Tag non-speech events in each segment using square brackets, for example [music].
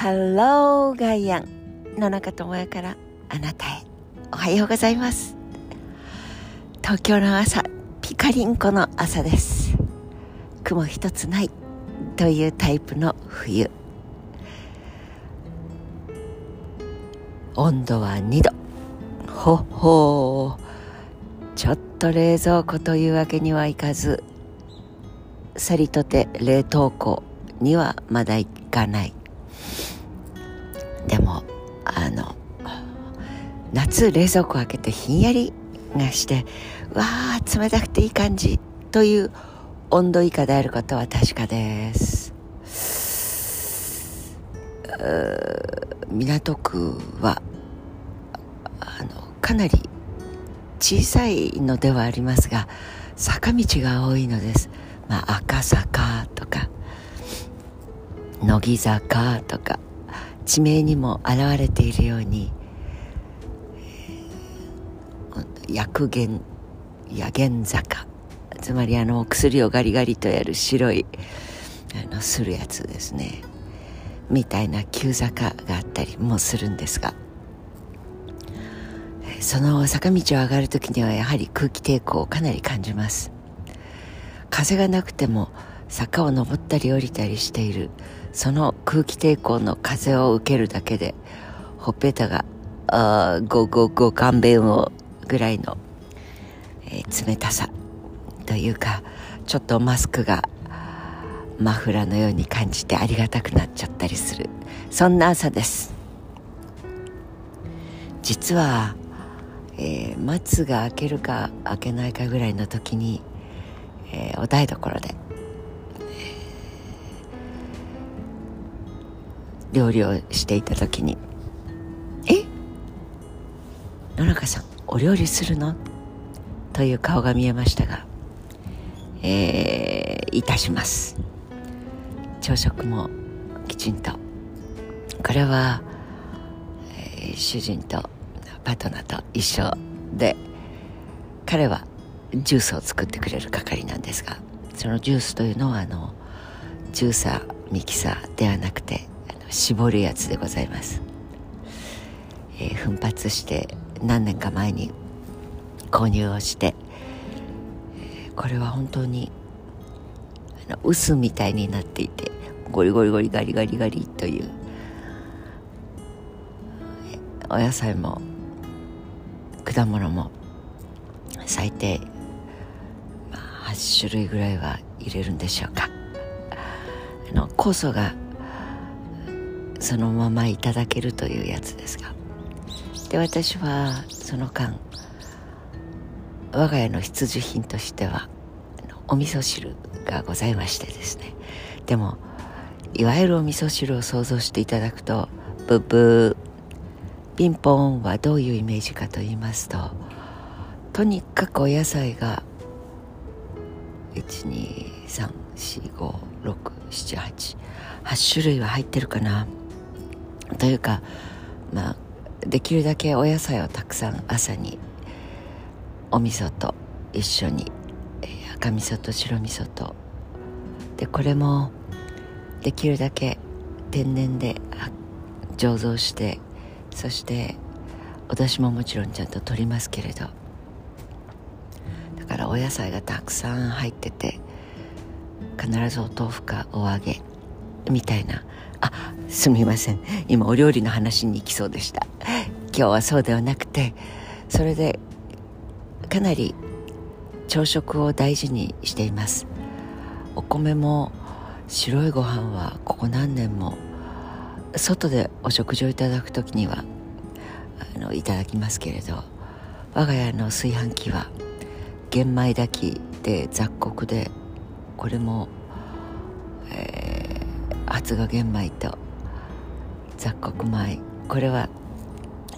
ハローガイアン野中智也からあなたへ。おはようございます。東京の朝ピカリンコの朝です。雲一つないというタイプの冬。温度は2度。ほほちょっと冷蔵庫というわけにはいかずさりとて冷凍庫にはまだ行かない。夏冷蔵庫開けてひんやりがしてわあ冷たくていい感じという温度以下であることは確かです。港区はあのかなり小さいのではありますが坂道が多いのです、まあ、赤坂とか乃木坂とか地名にも現れているように薬源薬源坂。つまりあの薬をガリガリとやる白いあのするやつですね。みたいな急坂があったりもするんですが。その坂道を上がる時にはやはり空気抵抗をかなり感じます。風がなくても坂を登ったり降りたりしているその空気抵抗の風を受けるだけでほっぺたがあごごご勘弁をぐらいの、えー、冷たさというかちょっとマスクがマフラーのように感じてありがたくなっちゃったりする。そんな朝です。実は、えー、松が開けるか開けないかぐらいの時に、えー、お台所でえ料理をしていた時に「え野中さん。お料理するの?」という顔が見えましたがえー、いたします。朝食もきちんと。これは、えー、主人とパートナーと一緒で彼はジュースを作ってくれる係なんですがそのジュースというのはあのジューサーミキサーではなくて絞るやつでございます、えー、奮発して何年か前に購入をして、これは本当にあの薄みたいになっていてゴリゴリゴリガリガリガリというお野菜も果物も最低、8種類ぐらいは入れるんでしょうか。あの酵素がそのままいただけるというやつですが。で私はその間我が家の必需品としてはお味噌汁がございましてですね。でもいわゆるお味噌汁を想像していただくとブブーピンポンはどういうイメージかと言いますととにかくお野菜が123456788種類は入ってるかな。というかまあできるだけお野菜をたくさん朝にお味噌と一緒に赤味噌と白味噌と。でこれもできるだけ天然で醸造してそしてお出汁ももちろんちゃんと取りますけれど。だからお野菜がたくさん入ってて必ずお豆腐かお揚げみたいな。あすみません。今お料理の話に行きそうでした。今日はそうではなくてそれでかなり朝食を大事にしています。お米も白いご飯はここ何年も外でお食事をいただく時にはあのいただきますけれど我が家の炊飯器は玄米炊きで雑穀でこれも、えー、発芽玄米と雑穀米。これは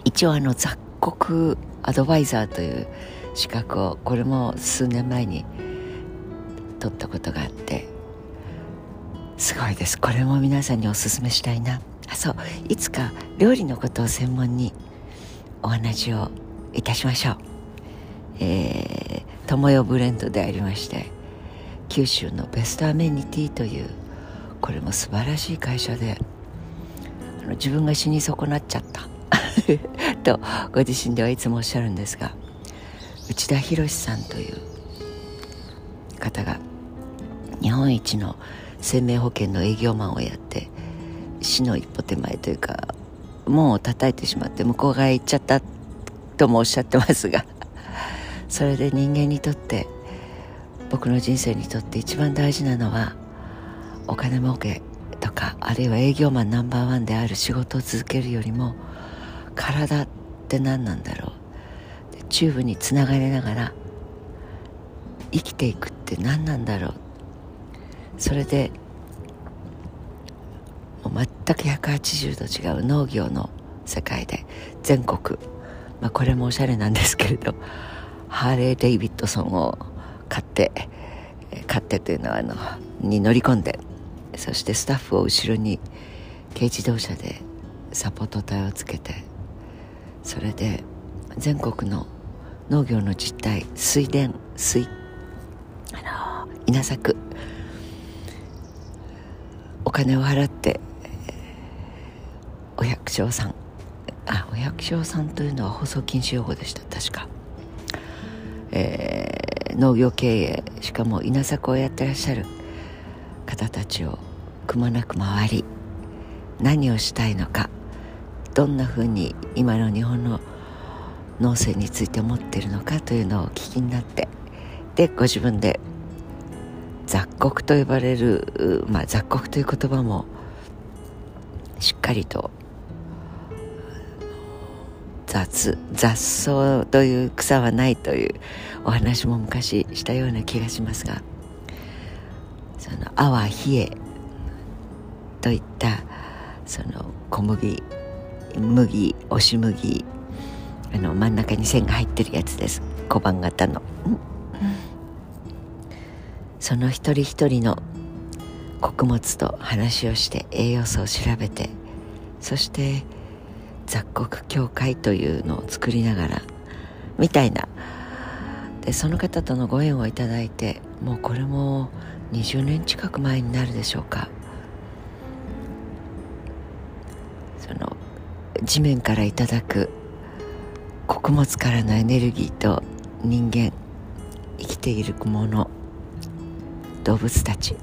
一応あの雑穀アドバイザーという資格をこれも数年前に取ったことがあって。すごいです。これも皆さんにおすすめしたいな。あそう。いつか料理のことを専門にお話をいたしましょう。えー、友よブレンドでありまして九州のベストアメニティというこれも素晴らしい会社で自分が死に損なっちゃった。[laughs] とご自身ではいつもおっしゃるんですが内田博さんという方が日本一の生命保険の営業マンをやって死の一歩手前というか門を叩いてしまって向こう側へ行っちゃったともおっしゃってますが [laughs] それで人間にとって僕の人生にとって一番大事なのはお金儲け。かあるいは営業マンナンバーワンである仕事を続けるよりも体って何なんだろう。チューブにつながりながら生きていくって何なんだろう。それでもう全く180度違う農業の世界で全国、まあ、これもおしゃれなんですけれどハーレー・デイビッドソンを買って買ってというのはあのに乗り込んでそしてスタッフを後ろに軽自動車でサポート隊をつけてそれで全国の農業の実態水田水あの稲作お金を払ってお百姓さんあお百姓さんというのは放送禁止用語でした確か、えー、農業経営しかも稲作をやってらっしゃる方たちをくまなく回り何をしたいのかどんなふうに今の日本の農政について思っているのかというのをお聞きになってでご自分で雑穀と呼ばれる、まあ、雑穀という言葉もしっかりと雑雑草という草はないというお話も昔したような気がしますがその「あわひえ」といったその小麦麦押し麦あの真ん中に線が入ってるやつです。小判型の、その一人一人の穀物と話をして栄養素を調べてそして雑穀協会というのを作りながらみたいな。でその方とのご縁をいただいてもうこれも20年近く前になるでしょうか。地面からいただく穀物からのエネルギーと人間生きているもの動物たち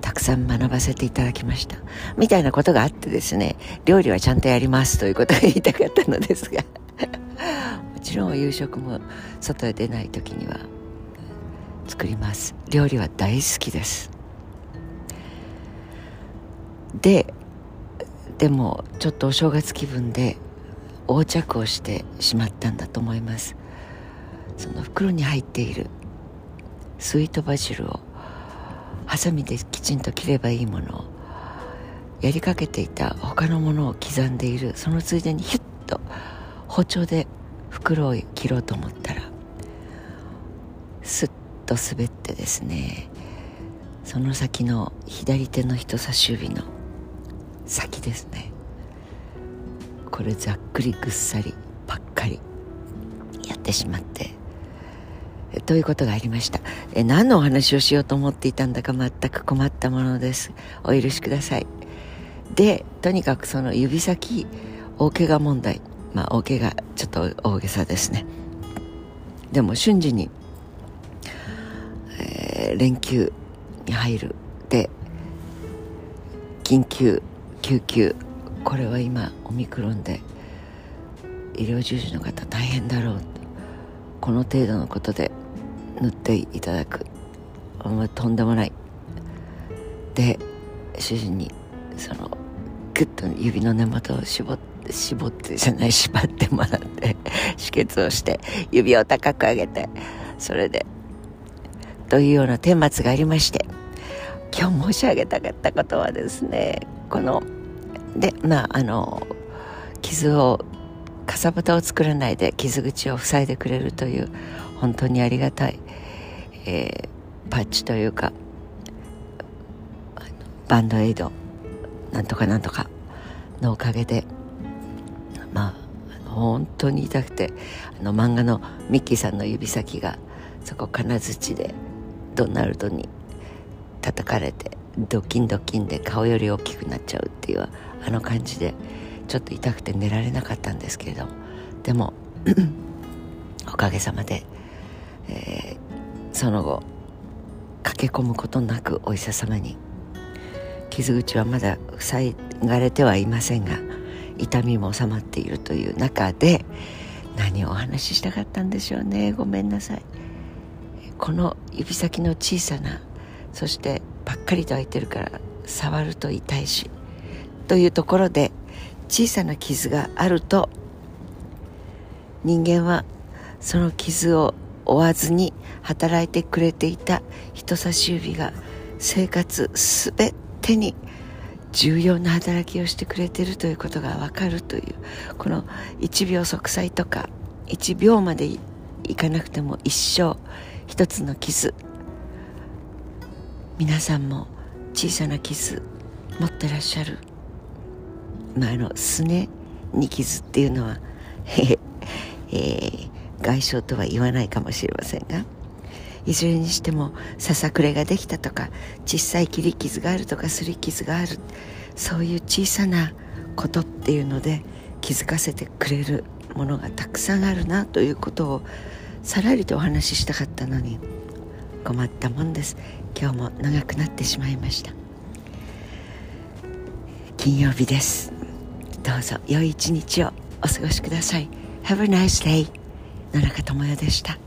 たくさん学ばせていただきました。みたいなことがあってですね料理はちゃんとやりますということが言いたかったのですが [laughs] もちろん夕食も外へ出ない時には作ります。料理は大好きです。ででもちょっとお正月気分で横着をしてしまったんだと思います。その袋に入っているスイートバジルをハサミできちんと切ればいいものをやりかけていた他のものを刻んでいるそのついでにヒュッと包丁で袋を切ろうと思ったらスッと滑ってですねその先の左手の人差し指の先ですね。これざっくりぐっさりばっかりやってしまって。ということがありました？え何のお話をしようと思っていたんだか全く困ったものです。お許しください。でとにかくその指先大怪我問題。まあ大怪我ちょっと大げさですね。でも瞬時に、えー、連休に入る。で緊急救急これは今オミクロンで医療従事の方大変だろう。この程度のことで塗っていただく。とんでもない。で主人にそのグッと指の根元を絞って絞ってじゃない縛ってもらって止血をして指を高く上げてそれでというような顛末がありまして今日申し上げたかったことはですねこのでまああの傷をかさぶたを作らないで傷口を塞いでくれるという本当にありがたい、えー、パッチというかバンドエイドなんとかなんとかのおかげでまあ本当に痛くてあの漫画のミッキーさんの指先がそこ金槌でドナルドに叩かれてドキンドキンで顔より大きくなっちゃうっていうあの感じでちょっと痛くて寝られなかったんですけれども。でも [clears throat] おかげさまで、えー、その後駆け込むことなくお医者様に。傷口はまだ塞がれてはいませんが痛みも収まっているという中で何をお話ししたかったんでしょうね。ごめんなさい。この指先の小さなそしてパッカリと開いてるから触ると痛いしというところで小さな傷があると人間はその傷を負わずに働いてくれていた人差し指が生活すべてに重要な働きをしてくれてるということが分かるというこの1秒息災とか1秒までいかなくても一生一つの傷皆さんも小さな傷持ってらっしゃる。まああのすねに傷っていうのは [laughs] えー、外傷とは言わないかもしれませんがいずれにしてもささくれができたとか小さい切り傷があるとかすり傷があるそういう小さなことっていうので気づかせてくれるものがたくさんあるなということをさらりとお話ししたかったのに困ったもんです。今日も長くなってしまいました。金曜日です。どうぞ良い一日をお過ごしください。Have a nice day 野中智代でした。